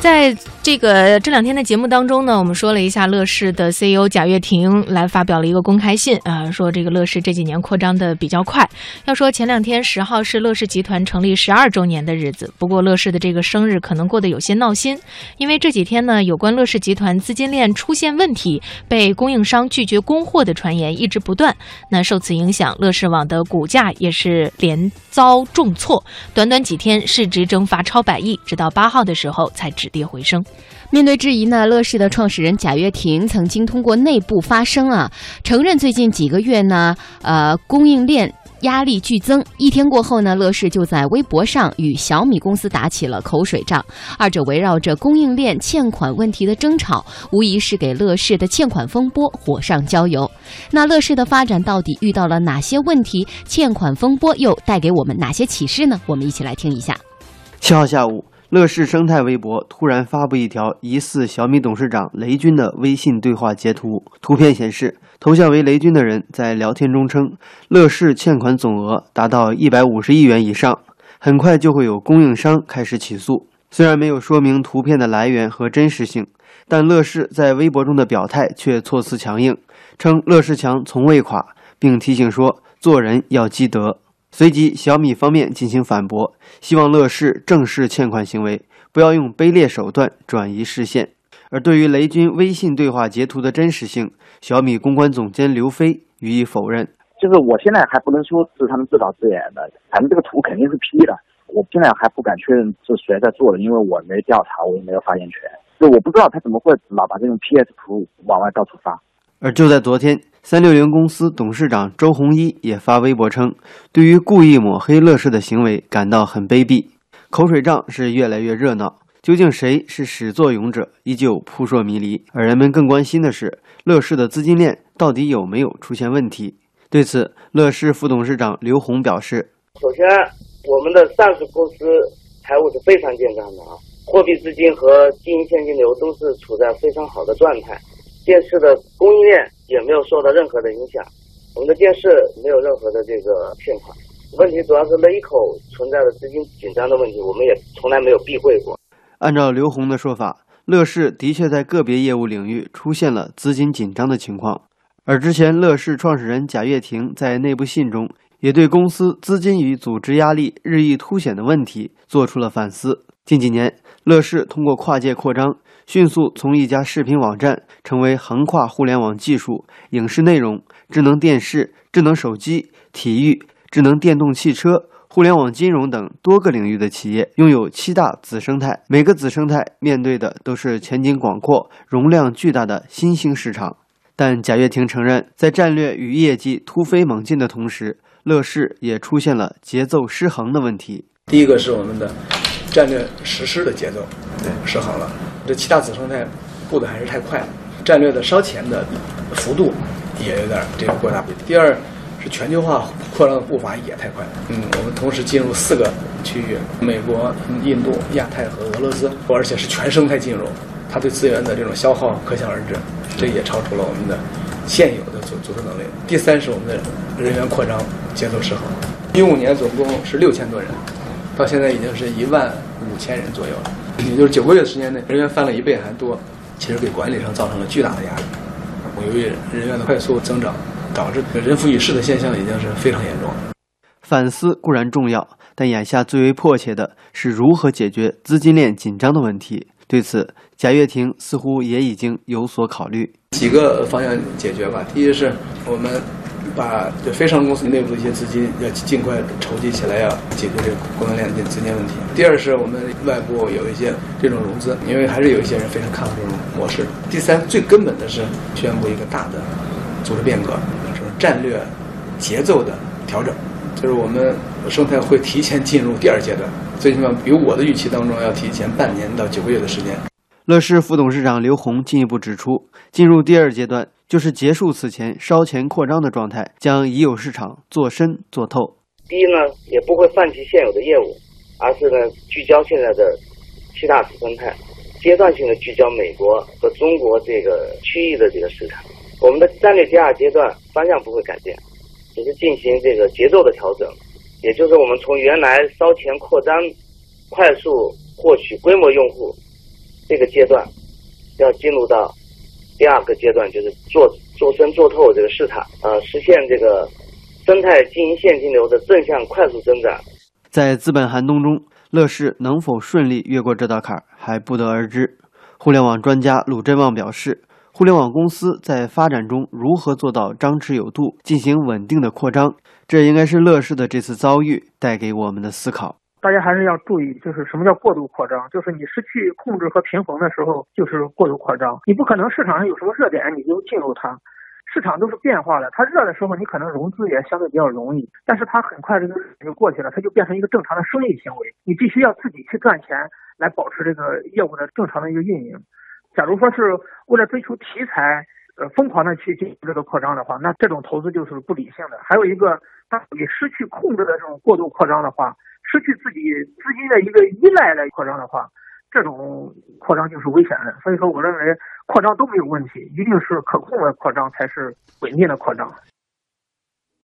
在这个这两天的节目当中呢，我们说了一下乐视的 CEO 贾跃亭来发表了一个公开信啊，说这个乐视这几年扩张的比较快。要说前两天十号是乐视集团成立十二周年的日子，不过乐视的这个生日可能过得有些闹心，因为这几天呢，有关乐视集团资金链出现问题、被供应商拒绝供货的传言一直不断。那受此影响，乐视网的股价也是连遭重挫，短短几天市值蒸发超百亿，直到八号的时候才止跌回升。面对质疑呢，乐视的创始人贾跃亭曾经通过内部发声啊，承认最近几个月呢，呃，供应链压力剧增。一天过后呢，乐视就在微博上与小米公司打起了口水仗，二者围绕着供应链欠款问题的争吵，无疑是给乐视的欠款风波火上浇油。那乐视的发展到底遇到了哪些问题？欠款风波又带给我们哪些启示呢？我们一起来听一下。七号下午。乐视生态微博突然发布一条疑似小米董事长雷军的微信对话截图，图片显示，头像为雷军的人在聊天中称，乐视欠款总额达到一百五十亿元以上，很快就会有供应商开始起诉。虽然没有说明图片的来源和真实性，但乐视在微博中的表态却措辞强硬，称乐视强从未垮，并提醒说做人要积德。随即，小米方面进行反驳，希望乐视正视欠款行为，不要用卑劣手段转移视线。而对于雷军微信对话截图的真实性，小米公关总监刘飞予以否认。就是我现在还不能说是他们自导自演的，反正这个图肯定是 P 的，我现在还不敢确认是谁在做的，因为我没调查，我也没有发言权，就我不知道他怎么会老把这种 PS 图往外到处发。而就在昨天。三六零公司董事长周鸿祎也发微博称，对于故意抹黑乐视的行为感到很卑鄙。口水仗是越来越热闹，究竟谁是始作俑者，依旧扑朔迷离。而人们更关心的是，乐视的资金链到底有没有出现问题？对此，乐视副董事长刘宏表示：“首先，我们的上市公司财务是非常健康的啊，货币资金和经营现金流都是处在非常好的状态。”电视的供应链也没有受到任何的影响，我们的电视没有任何的这个欠款问题，主要是雷口存在的资金紧张的问题，我们也从来没有避讳过。按照刘红的说法，乐视的确在个别业务领域出现了资金紧张的情况，而之前乐视创始人贾跃亭在内部信中也对公司资金与组织压力日益凸显的问题做出了反思。近几年，乐视通过跨界扩张。迅速从一家视频网站成为横跨互联网技术、影视内容、智能电视、智能手机、体育、智能电动汽车、互联网金融等多个领域的企业，拥有七大子生态。每个子生态面对的都是前景广阔、容量巨大的新兴市场。但贾跃亭承认，在战略与业绩突飞猛进的同时，乐视也出现了节奏失衡的问题。第一个是我们的战略实施的节奏对失衡了。这七大子生态步的还是太快，战略的烧钱的幅度也有点这个过大。第二是全球化扩张的步伐也太快。嗯，我们同时进入四个区域：美国、印度、亚太和俄罗斯，而且是全生态进入，它对资源的这种消耗可想而知，这也超出了我们的现有的组组织能力。第三是我们的人员扩张节奏失衡，一五年总共是六千多人，到现在已经是一万五千人左右了。也就是九个月的时间内，人员翻了一倍还多，其实给管理上造成了巨大的压力。由于人员的快速增长，导致人浮于事的现象已经是非常严重了。反思固然重要，但眼下最为迫切的是如何解决资金链紧张的问题。对此，贾跃亭似乎也已经有所考虑。几个方向解决吧。第一是我们。把这非上市公司内部的一些资金要尽快筹集起来，要解决这个供应链的资金问题。第二是我们外部有一些这种融资，因为还是有一些人非常看好这种模式。第三，最根本的是宣布一个大的组织变革，是战略节奏的调整，就是我们生态会提前进入第二阶段，最起码比我的预期当中要提前半年到九个月的时间。乐视副董事长刘宏进一步指出，进入第二阶段。就是结束此前烧钱扩张的状态，将已有市场做深做透。第一呢，也不会放弃现有的业务，而是呢聚焦现在的七大子生态，阶段性的聚焦美国和中国这个区域的这个市场。我们的战略第二阶段方向不会改变，只是进行这个节奏的调整，也就是我们从原来烧钱扩张、快速获取规模用户，这个阶段要进入到第二个阶段，就是做做深做透这个市场，呃，实现这个生态经营现金流的正向快速增长。在资本寒冬中，乐视能否顺利越过这道坎儿还不得而知。互联网专家鲁振旺表示，互联网公司在发展中如何做到张弛有度，进行稳定的扩张，这应该是乐视的这次遭遇带给我们的思考。大家还是要注意，就是什么叫过度扩张？就是你失去控制和平衡的时候，就是过度扩张。你不可能市场上有什么热点你就进入它，市场都是变化的。它热的时候，你可能融资也相对比较容易，但是它很快这个就过去了，它就变成一个正常的生意行为。你必须要自己去赚钱来保持这个业务的正常的一个运营。假如说是为了追求题材，呃，疯狂的去进行这个扩张的话，那这种投资就是不理性的。还有一个，当你失去控制的这种过度扩张的话。失去自己资金的一个依赖来扩张的话，这种扩张就是危险的。所以说，我认为扩张都没有问题，一定是可控的扩张才是稳定的扩张。